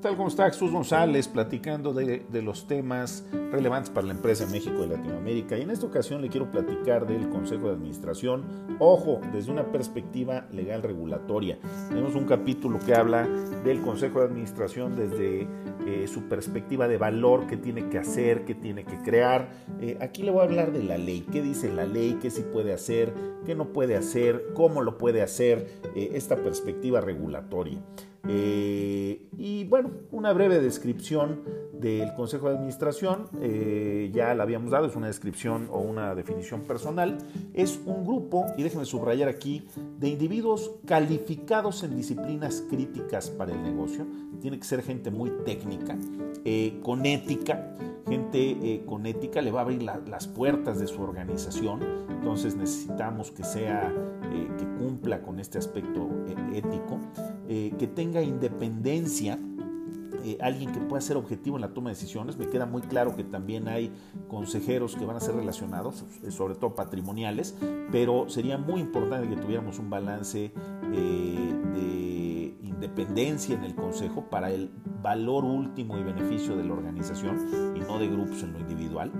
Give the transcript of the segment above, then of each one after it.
tal? ¿Cómo está? Jesús González platicando de, los temas relevantes para la empresa en México y Latinoamérica. Y en esta ocasión le quiero platicar del Consejo de Administración, ojo, desde una perspectiva legal regulatoria. Tenemos un capítulo que habla del Consejo de Administración desde eh, su perspectiva de valor, qué tiene que hacer, qué tiene que crear. Eh, aquí le voy a hablar de la ley, qué dice la ley, qué sí puede hacer, qué no puede hacer, cómo lo puede hacer, eh, esta perspectiva regulatoria. Eh, y bueno, una breve descripción del Consejo de Administración, eh, ya la habíamos dado, es una descripción o una definición personal, es un grupo, y déjenme subrayar aquí, de individuos calificados en disciplinas críticas para el negocio, tiene que ser gente muy técnica, eh, con ética, gente con ética le va a abrir las puertas de su organización, entonces necesitamos que sea, que cumpla con este aspecto ético. Eh, que tenga independencia, eh, alguien que pueda ser objetivo en la toma de decisiones. Me queda muy claro que también hay consejeros que van a ser relacionados, eh, sobre todo patrimoniales, pero sería muy importante que tuviéramos un balance de independencia en el consejo para el valor último y beneficio de la organización y no de grupos en lo individual.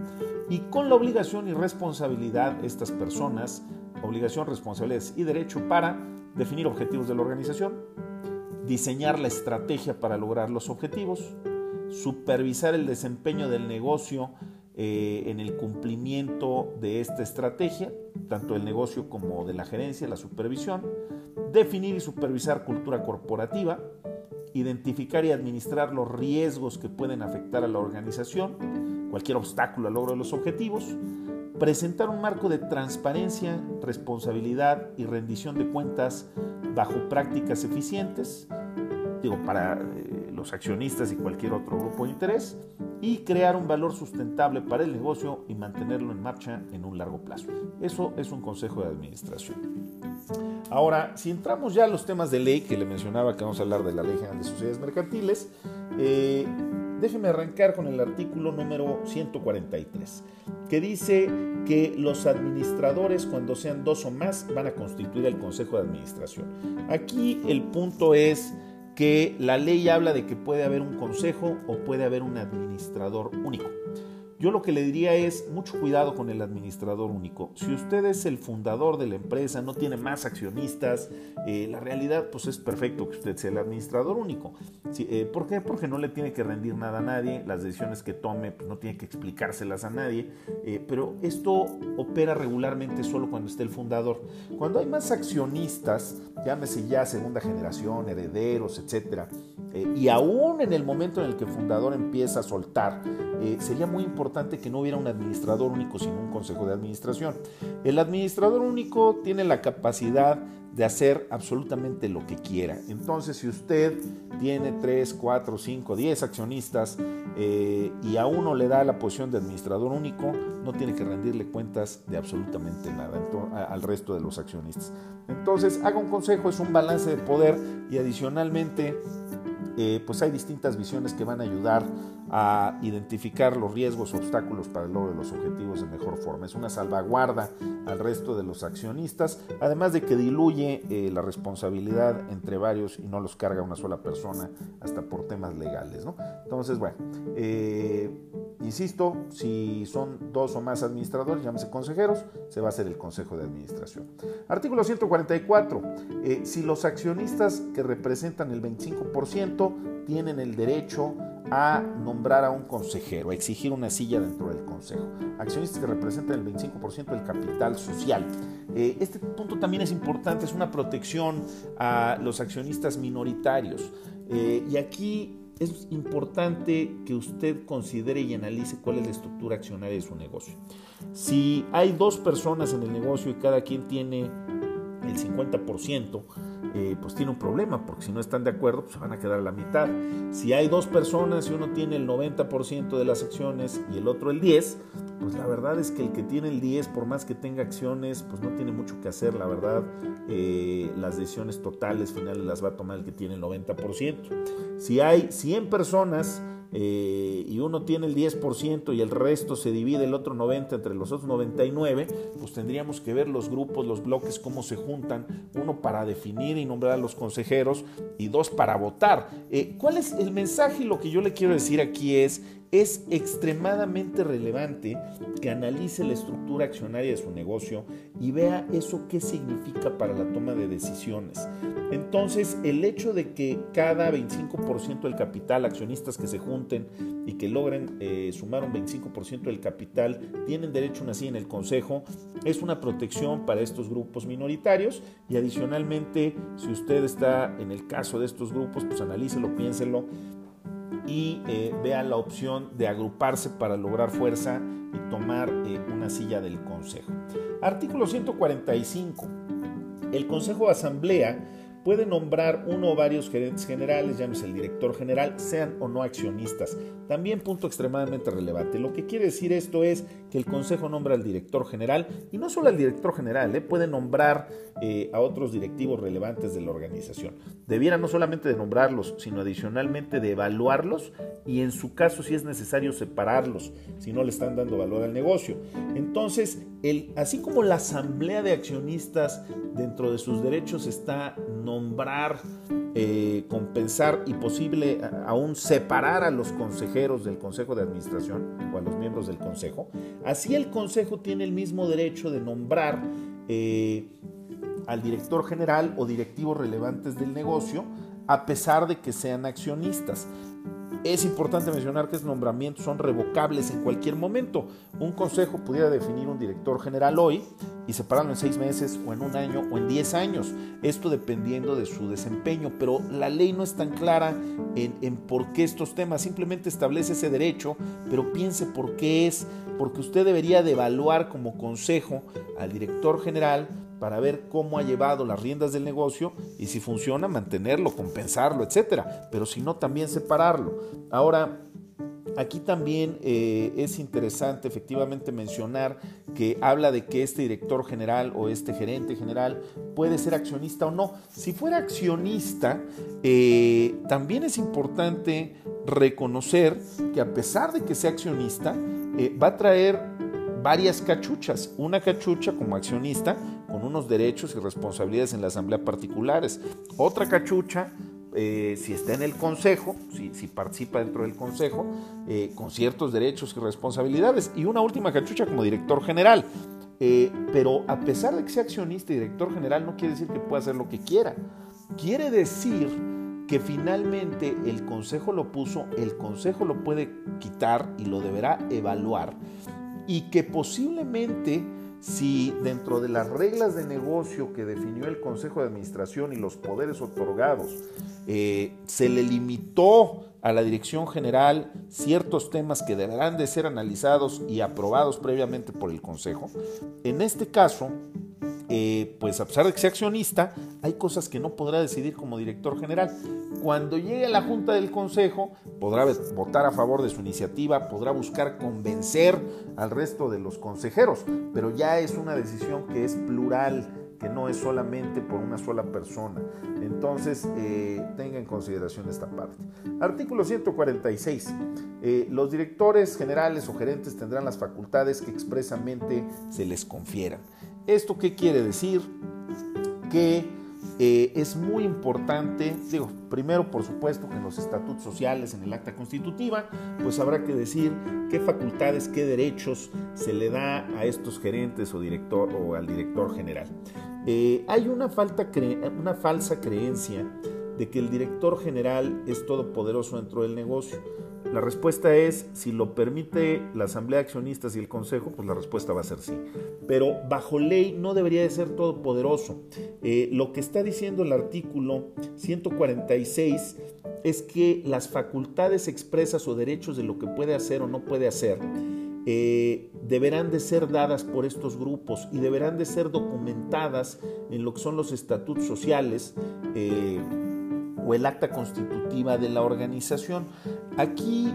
Y con la obligación y responsabilidad estas personas, obligación, responsabilidades y derecho para definir objetivos de la organización, diseñar la estrategia para lograr los objetivos, supervisar el desempeño del negocio eh, en el cumplimiento de esta estrategia, tanto del negocio como de la gerencia, la supervisión, definir y supervisar cultura corporativa, identificar y administrar los riesgos que pueden afectar a la organización, cualquier obstáculo al logro de los objetivos, presentar un marco de transparencia, responsabilidad y rendición de cuentas bajo prácticas eficientes, digo, para eh, los accionistas y cualquier otro grupo de interés, y crear un valor sustentable para el negocio y mantenerlo en marcha en un largo plazo. Eso es un consejo de administración. Ahora, si entramos ya a los temas de ley, que le mencionaba que vamos a hablar de la Ley General de Sociedades Mercantiles, eh, déjeme arrancar con el artículo número 143, que dice que los administradores, cuando sean dos o más, van a constituir el Consejo de Administración. Aquí el punto es que la ley habla de que puede haber un consejo o puede haber un administrador único. Yo lo que le diría es mucho cuidado con el administrador único. Si usted es el fundador de la empresa, no tiene más accionistas, eh, la realidad pues es perfecto que usted sea el administrador único. Eh, ¿Por qué? Porque no le tiene que rendir nada a nadie, las decisiones que tome pues, no tiene que explicárselas a nadie, eh, pero esto opera regularmente solo cuando esté el fundador. Cuando hay más accionistas, llámese ya segunda generación, herederos, etcétera, y aún en el momento en el que el fundador empieza a soltar, sería muy importante que no hubiera un administrador único, sino un consejo de administración. El administrador único tiene la capacidad de hacer absolutamente lo que quiera. Entonces, si usted tiene 3, 4, 5, 10 accionistas eh, y a uno le da la posición de administrador único, no tiene que rendirle cuentas de absolutamente nada al resto de los accionistas. Entonces, haga un consejo, es un balance de poder y adicionalmente eh, pues hay distintas visiones que van a ayudar a identificar los riesgos, obstáculos para el logro de los objetivos de mejor forma. Es una salvaguarda al resto de los accionistas, además de que diluye eh, la responsabilidad entre varios y no los carga una sola persona hasta por temas legales. Entonces, bueno, eh, insisto, si son dos o más administradores, llámese consejeros, se va a hacer el consejo de administración. Artículo 144. si los accionistas que representan el 25% tienen el derecho a nombrar a un consejero, a exigir una silla dentro del consejo. Accionistas que representan el 25% del capital social. Eh, este punto también es importante, es una protección a los accionistas minoritarios. Eh, y aquí es importante que usted considere y analice cuál es la estructura accionaria de su negocio. Si hay dos personas en el negocio y cada quien tiene el 50%, eh, pues tiene un problema, porque si no están de acuerdo, pues van a quedar la mitad. Si hay dos personas y uno tiene el 90% de las acciones y el otro el 10%, pues la verdad es que el que tiene el 10, por más que tenga acciones, pues no tiene mucho que hacer, la verdad, eh, las decisiones totales finales las va a tomar el que tiene el 90%. Si hay 100 personas eh, y uno tiene el 10% y el resto se divide el otro 90 entre los otros 99, pues tendríamos que ver los grupos, los bloques, cómo se juntan, uno para definir y nombrar a los consejeros y dos para votar. Eh, ¿Cuál es el mensaje lo que yo le quiero decir aquí es es extremadamente relevante que analice la estructura accionaria de su negocio y vea eso qué significa para la toma de decisiones. Entonces, el hecho de que cada 25% del capital, accionistas que se junten y que logren eh, sumar un 25% del capital, tienen derecho a una silla en el Consejo, es una protección para estos grupos minoritarios y adicionalmente, si usted está en el caso de estos grupos, pues analícelo, piénselo y eh, vea la opción de agruparse para lograr fuerza y tomar eh, una silla del Consejo. Artículo 145. El Consejo de Asamblea puede nombrar uno o varios gerentes generales, llámese el director general, sean o no accionistas. También punto extremadamente relevante. Lo que quiere decir esto es que el Consejo nombra al director general y no solo al director general, ¿eh? puede nombrar eh, a otros directivos relevantes de la organización. Debiera no solamente de nombrarlos, sino adicionalmente de evaluarlos y en su caso si es necesario separarlos, si no le están dando valor al negocio. Entonces, el, así como la asamblea de accionistas dentro de sus derechos está nombrar, eh, compensar y posible aún separar a los consejeros del Consejo de Administración o a los miembros del Consejo, así el Consejo tiene el mismo derecho de nombrar eh, al director general o directivos relevantes del negocio a pesar de que sean accionistas. Es importante mencionar que esos nombramientos son revocables en cualquier momento. Un consejo pudiera definir un director general hoy y separarlo en seis meses o en un año o en diez años. Esto dependiendo de su desempeño, pero la ley no es tan clara en, en por qué estos temas. Simplemente establece ese derecho, pero piense por qué es. Porque usted debería de evaluar como consejo al director general para ver cómo ha llevado las riendas del negocio y si funciona mantenerlo, compensarlo, etcétera. Pero si no, también separarlo. Ahora, Aquí también eh, es interesante efectivamente mencionar que habla de que este director general o este gerente general puede ser accionista o no. Si fuera accionista, eh, también es importante reconocer que a pesar de que sea accionista, eh, va a traer varias cachuchas. Una cachucha como accionista con unos derechos y responsabilidades en la asamblea particulares. Otra cachucha, eh, si está en el consejo, si, participa dentro del consejo, eh, con ciertos derechos y responsabilidades. Y una última cachucha como director general. Eh, pero a pesar de que sea accionista y director general, no quiere decir que pueda hacer lo que quiera. Quiere decir que finalmente el consejo lo puso, el consejo lo puede quitar y lo deberá evaluar y que posiblemente si dentro de las reglas de negocio que definió el Consejo de Administración y los poderes otorgados eh, se le limitó a la Dirección General ciertos temas que deberán de ser analizados y aprobados previamente por el Consejo, en este caso eh, pues a pesar de que sea accionista, hay cosas que no podrá decidir como director general. Cuando llegue a la Junta del Consejo, podrá votar a favor de su iniciativa, podrá buscar convencer al resto de los consejeros, pero ya es una decisión que es plural, que no es solamente por una sola persona. Entonces, eh, tenga en consideración esta parte. Artículo 146. Eh, los directores generales o gerentes tendrán las facultades que expresamente se les confieran. ¿Esto qué quiere decir? Que eh, es muy importante, digo, primero por supuesto que en los estatutos sociales, en el acta constitutiva, pues habrá que decir qué facultades, qué derechos se le da a estos gerentes o director o al director general. Eh, hay una, falta una falsa creencia de que el director general es todopoderoso dentro del negocio. La respuesta es, si lo permite la Asamblea de Accionistas y el Consejo, pues la respuesta va a ser sí. Pero bajo ley no debería de ser todopoderoso. Eh, lo que está diciendo el artículo 146 es que las facultades expresas o derechos de lo que puede hacer o no puede hacer eh, deberán de ser dadas por estos grupos y deberán de ser documentadas en lo que son los estatutos sociales. Eh, o el acta constitutiva de la organización. Aquí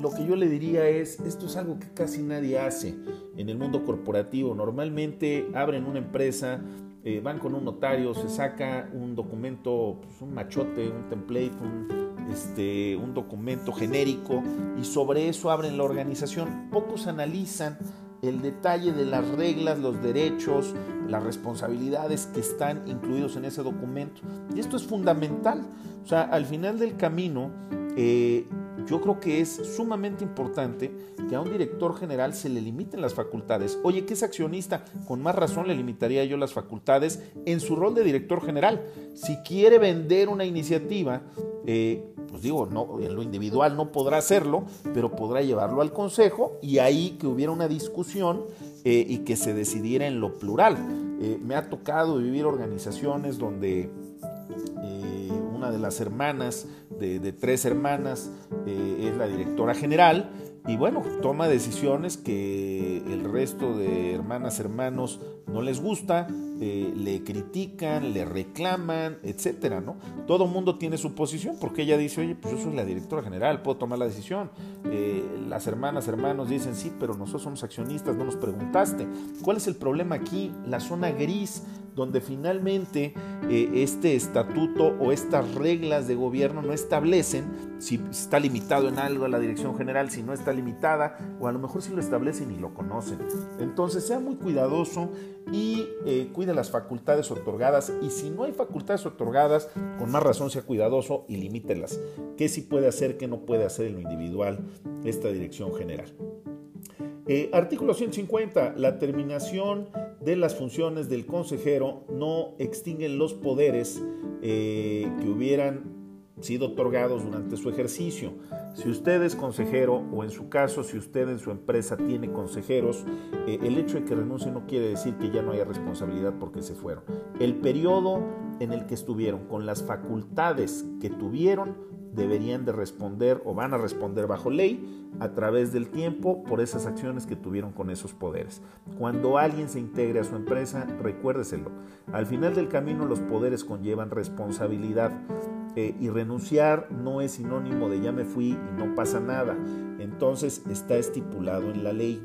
lo que yo le diría es, esto es algo que casi nadie hace en el mundo corporativo. Normalmente abren una empresa, eh, van con un notario, se saca un documento, pues, un machote, un template, un, este, un documento genérico y sobre eso abren la organización. Pocos analizan el detalle de las reglas, los derechos, las responsabilidades que están incluidos en ese documento. Y esto es fundamental. O sea, al final del camino, eh, yo creo que es sumamente importante que a un director general se le limiten las facultades. Oye, ¿qué es accionista? Con más razón le limitaría yo las facultades en su rol de director general. Si quiere vender una iniciativa, eh, pues digo, en lo individual no podrá hacerlo, pero podrá llevarlo al consejo y ahí que hubiera una discusión eh, y que se decidiera en lo plural. Eh, me ha tocado vivir organizaciones donde de las hermanas, de, tres hermanas, es la directora general y bueno, toma decisiones que el resto de hermanas, hermanos no les gusta, eh, le critican, le reclaman, etcétera, ¿no? Todo mundo tiene su posición porque ella dice, oye, pues yo soy la directora general, puedo tomar la decisión. Eh, las hermanas, hermanos dicen, sí, pero nosotros somos accionistas, no nos preguntaste. ¿Cuál es el problema aquí? La zona gris donde finalmente eh, este estatuto o estas reglas de gobierno no establecen si está limitado en algo a la dirección general, si no está limitada, o a lo mejor si lo establecen y lo conocen. Entonces sea muy cuidadoso y eh, cuide las facultades otorgadas y si no hay facultades otorgadas, con más razón sea cuidadoso y limítelas. ¿Qué sí puede hacer, qué no puede hacer en lo individual esta dirección general? Eh, artículo 150. La terminación de las funciones del consejero no extinguen los poderes eh, que hubieran sido otorgados durante su ejercicio. Si usted es consejero o en su caso, si usted en su empresa tiene consejeros, eh, el hecho de que renuncie no quiere decir que ya no haya responsabilidad porque se fueron. El periodo en el que estuvieron con las facultades que tuvieron deberían de responder o van a responder bajo ley a través del tiempo por esas acciones que tuvieron con esos poderes. Cuando alguien se integre a su empresa, recuérdeselo. Al final del camino los poderes conllevan responsabilidad eh, y renunciar no es sinónimo de ya me fui y no pasa nada. Entonces está estipulado en la ley.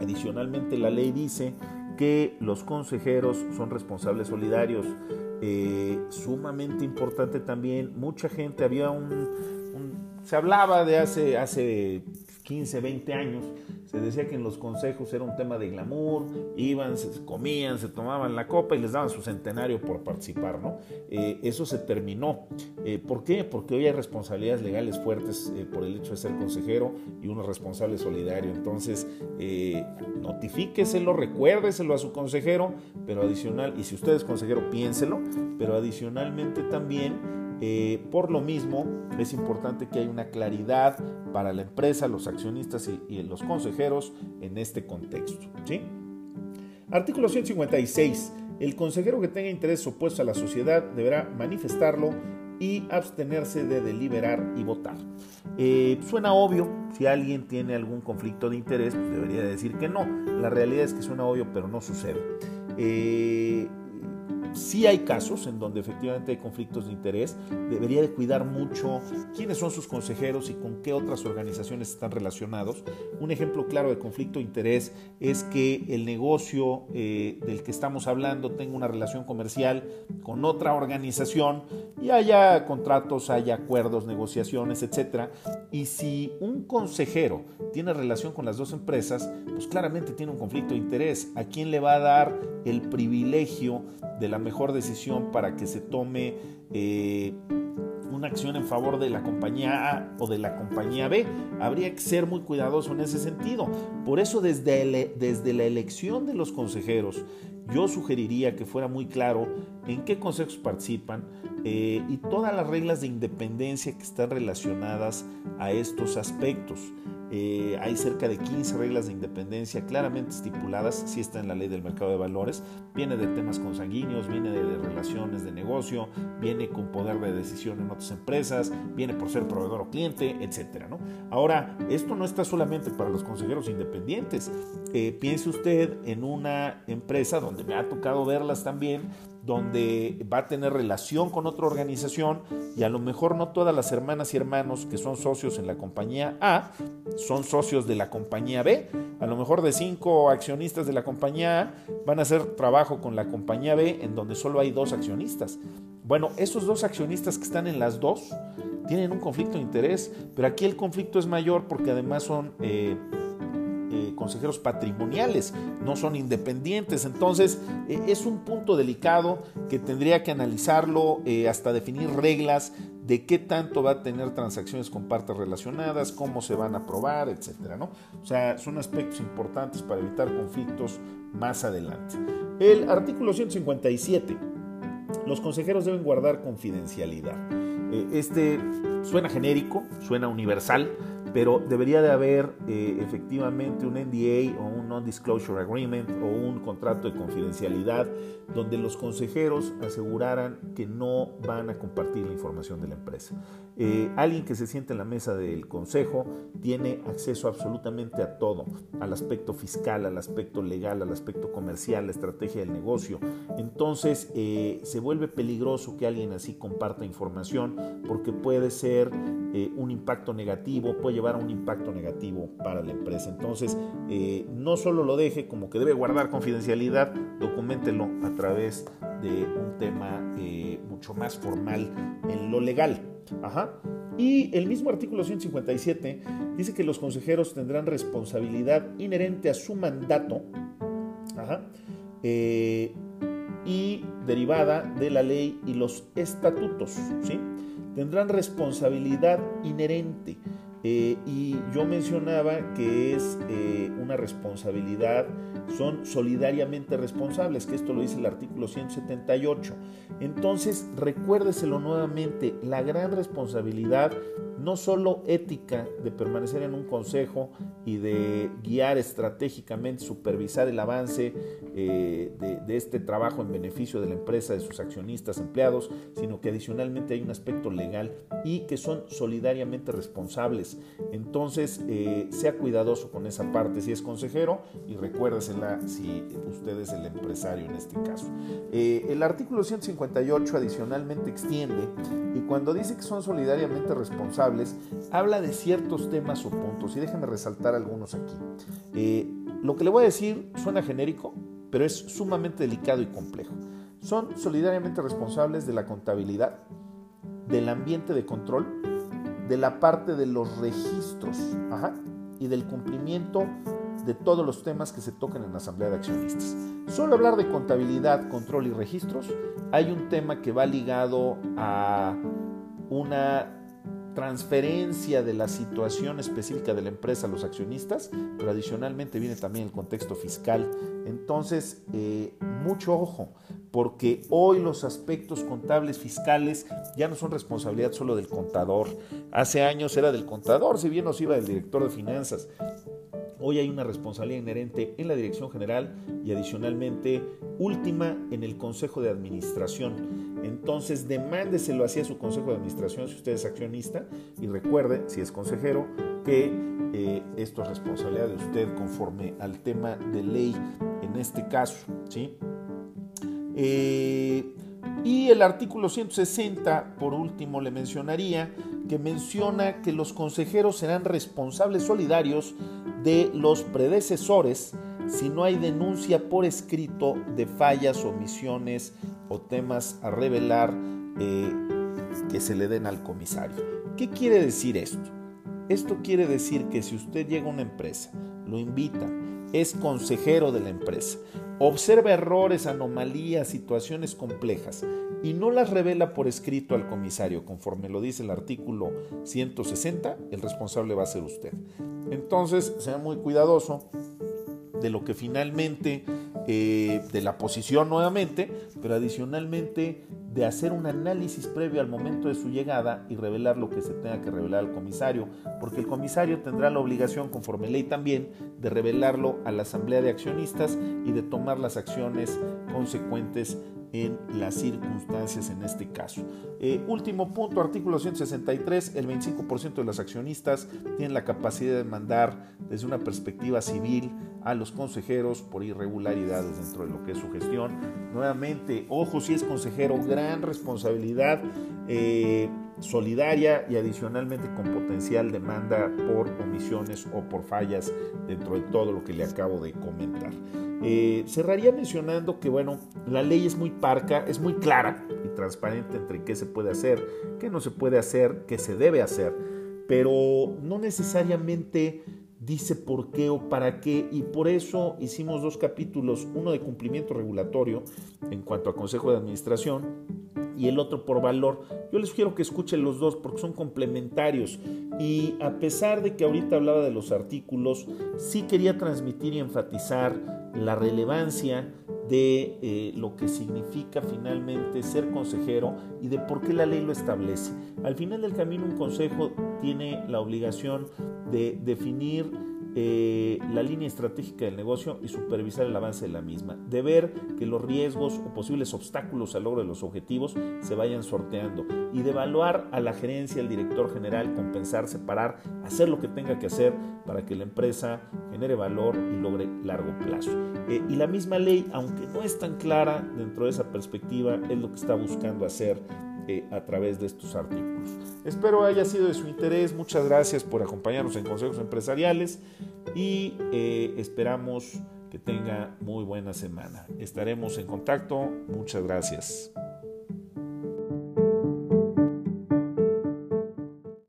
Adicionalmente la ley dice que los consejeros son responsables solidarios. Eh, sumamente importante también, mucha gente, había un, se hablaba de hace, hace 15, 20 años, se decía que en los consejos era un tema de glamour, iban, se comían, se tomaban la copa y les daban su centenario por participar, ¿no? Eh, eso se terminó. Eh, ¿Por qué? Porque hoy hay responsabilidades legales fuertes eh, por el hecho de ser consejero y uno responsable solidario. Entonces, notifíqueselo, recuérdeselo a su consejero, pero adicional, y si usted es consejero, piénselo, pero adicionalmente también eh, por lo mismo, es importante que haya una claridad para la empresa, los accionistas y, los consejeros en este contexto. ¿sí? Artículo 156. El consejero que tenga interés opuesto a la sociedad deberá manifestarlo y abstenerse de deliberar y votar. Eh, suena obvio, si alguien tiene algún conflicto de interés, pues debería decir que no. La realidad es que suena obvio, pero no sucede. Eh, sí hay casos en donde efectivamente hay conflictos de interés, debería de cuidar mucho quiénes son sus consejeros y con qué otras organizaciones están relacionados. Un ejemplo claro de conflicto de interés es que el negocio eh, del que estamos hablando tenga una relación comercial con otra organización y haya contratos, haya acuerdos, negociaciones, etc. Y si un consejero tiene relación con las dos empresas, pues claramente tiene un conflicto de interés. ¿A quién le va a dar el privilegio de la mejor decisión para que se tome eh, una acción en favor de la compañía A o de la compañía B. Habría que ser muy cuidadoso en ese sentido. Por eso desde, desde la elección de los consejeros, yo sugeriría que fuera muy claro en qué consejos participan eh, y todas las reglas de independencia que están relacionadas a estos aspectos. Eh, hay cerca de 15 reglas de independencia claramente estipuladas, si está en la ley del mercado de valores, viene de temas consanguíneos, viene de, relaciones de negocio, viene con poder de decisión en otras empresas, viene por ser proveedor o cliente, etc. ¿no? Ahora, esto no está solamente para los consejeros independientes. Eh, piense usted en una empresa donde me ha tocado verlas también, donde va a tener relación con otra organización y a lo mejor no todas las hermanas y hermanos que son socios en la compañía A son socios de la compañía B. A lo mejor de cinco accionistas de la compañía A van a hacer trabajo con la compañía B en donde solo hay dos accionistas. Bueno, esos dos accionistas que están en las dos tienen un conflicto de interés, pero aquí el conflicto es mayor porque además son... Eh, eh, consejeros patrimoniales, no son independientes. Entonces eh, es un punto delicado que tendría que analizarlo eh, hasta definir reglas de qué tanto va a tener transacciones con partes relacionadas, cómo se van a aprobar, etcétera, ¿no? O sea, son aspectos importantes para evitar conflictos más adelante. El artículo 157. Los consejeros deben guardar confidencialidad. Este suena genérico, suena universal, pero debería de haber eh, efectivamente un NDA o un Non-Disclosure Agreement o un contrato de confidencialidad donde los consejeros aseguraran que no van a compartir la información de la empresa. Eh, alguien que se siente en la mesa del consejo tiene acceso absolutamente a todo, al aspecto fiscal, al aspecto legal, al aspecto comercial, la estrategia del negocio. Entonces eh, se vuelve peligroso que alguien así comparta información porque puede ser un impacto negativo, puede llevar a un impacto negativo para la empresa. Entonces, eh, no solo lo deje como que debe guardar confidencialidad, documentelo a través de un tema eh, mucho más formal en lo legal. Y el mismo artículo 157 dice que los consejeros tendrán responsabilidad inherente a su mandato eh, y derivada de la ley y los estatutos. ¿sí? Tendrán responsabilidad inherente. Eh, y yo mencionaba que es eh, una responsabilidad, son solidariamente responsables, que esto lo dice el artículo 178. Entonces, recuérdeselo nuevamente, la gran responsabilidad no solo ética de permanecer en un consejo y de guiar estratégicamente, supervisar el avance eh, de, este trabajo en beneficio de la empresa, de sus accionistas, empleados, sino que adicionalmente hay un aspecto legal y que son solidariamente responsables. Entonces, eh, sea cuidadoso con esa parte si es consejero y recuérdesela si usted es el empresario en este caso. Eh, el artículo 158 adicionalmente extiende y cuando dice que son solidariamente responsables, habla de ciertos temas o puntos. Y déjenme resaltar algunos aquí. Eh, lo que le voy a decir suena genérico, pero es sumamente delicado y complejo. Son solidariamente responsables de la contabilidad, del ambiente de control, de la parte de los registros y del cumplimiento de todos los temas que se tocan en la Asamblea de Accionistas. Solo hablar de contabilidad, control y registros, hay un tema que va ligado a una transferencia de la situación específica de la empresa a los accionistas, pero adicionalmente viene también el contexto fiscal. Entonces, eh, mucho ojo, porque hoy los aspectos contables fiscales ya no son responsabilidad solo del contador. Hace años era del contador, si bien nos iba del director de finanzas. Hoy hay una responsabilidad inherente en la dirección general y adicionalmente última en el consejo de administración. Entonces demándeselo hacia su consejo de administración si usted es accionista y recuerde, si es consejero, que eh, esto es responsabilidad de usted conforme al tema de ley en este caso. ¿sí? Eh, y el artículo 160, por último, le mencionaría que menciona que los consejeros serán responsables solidarios de los predecesores si no hay denuncia por escrito de fallas, omisiones o temas a revelar eh, que se le den al comisario. ¿Qué quiere decir esto? Esto quiere decir que si usted llega a una empresa, lo invita, es consejero de la empresa, observa errores, anomalías, situaciones complejas y no las revela por escrito al comisario, conforme lo dice el artículo 160, el responsable va a ser usted. Entonces, sea muy cuidadoso de lo que finalmente, eh, de la posición nuevamente, pero adicionalmente de hacer un análisis previo al momento de su llegada y revelar lo que se tenga que revelar al comisario, porque el comisario tendrá la obligación, conforme ley también, de revelarlo a la asamblea de accionistas y de tomar las acciones consecuentes en las circunstancias en este caso. Eh, último punto, artículo 163, el 25% de los accionistas tienen la capacidad de mandar desde una perspectiva civil a los consejeros por irregularidades dentro de lo que es su gestión. Nuevamente, ojo si es consejero, gran responsabilidad. Eh, solidaria y adicionalmente con potencial demanda por omisiones o por fallas dentro de todo lo que le acabo de comentar. Eh, cerraría mencionando que, bueno, la ley es muy parca, es muy clara y transparente entre qué se puede hacer, qué no se puede hacer, qué se debe hacer, pero no necesariamente dice por qué o para qué y por eso hicimos dos capítulos, uno de cumplimiento regulatorio en cuanto a Consejo de Administración y el otro por valor. Yo les sugiero que escuchen los dos porque son complementarios y a pesar de que ahorita hablaba de los artículos, sí quería transmitir y enfatizar la relevancia de eh, lo que significa finalmente ser consejero y de por qué la ley lo establece. Al final del camino un consejo tiene la obligación de definir eh, la línea estratégica del negocio y supervisar el avance de la misma, de ver que los riesgos o posibles obstáculos al logro de los objetivos se vayan sorteando y de evaluar a la gerencia, al director general, compensar, separar, hacer lo que tenga que hacer para que la empresa genere valor y logre largo plazo. Eh, y la misma ley, aunque no es tan clara dentro de esa perspectiva, es lo que está buscando hacer eh, a través de estos artículos. Espero haya sido de su interés. Muchas gracias por acompañarnos en Consejos Empresariales y eh, esperamos que tenga muy buena semana. Estaremos en contacto. Muchas gracias.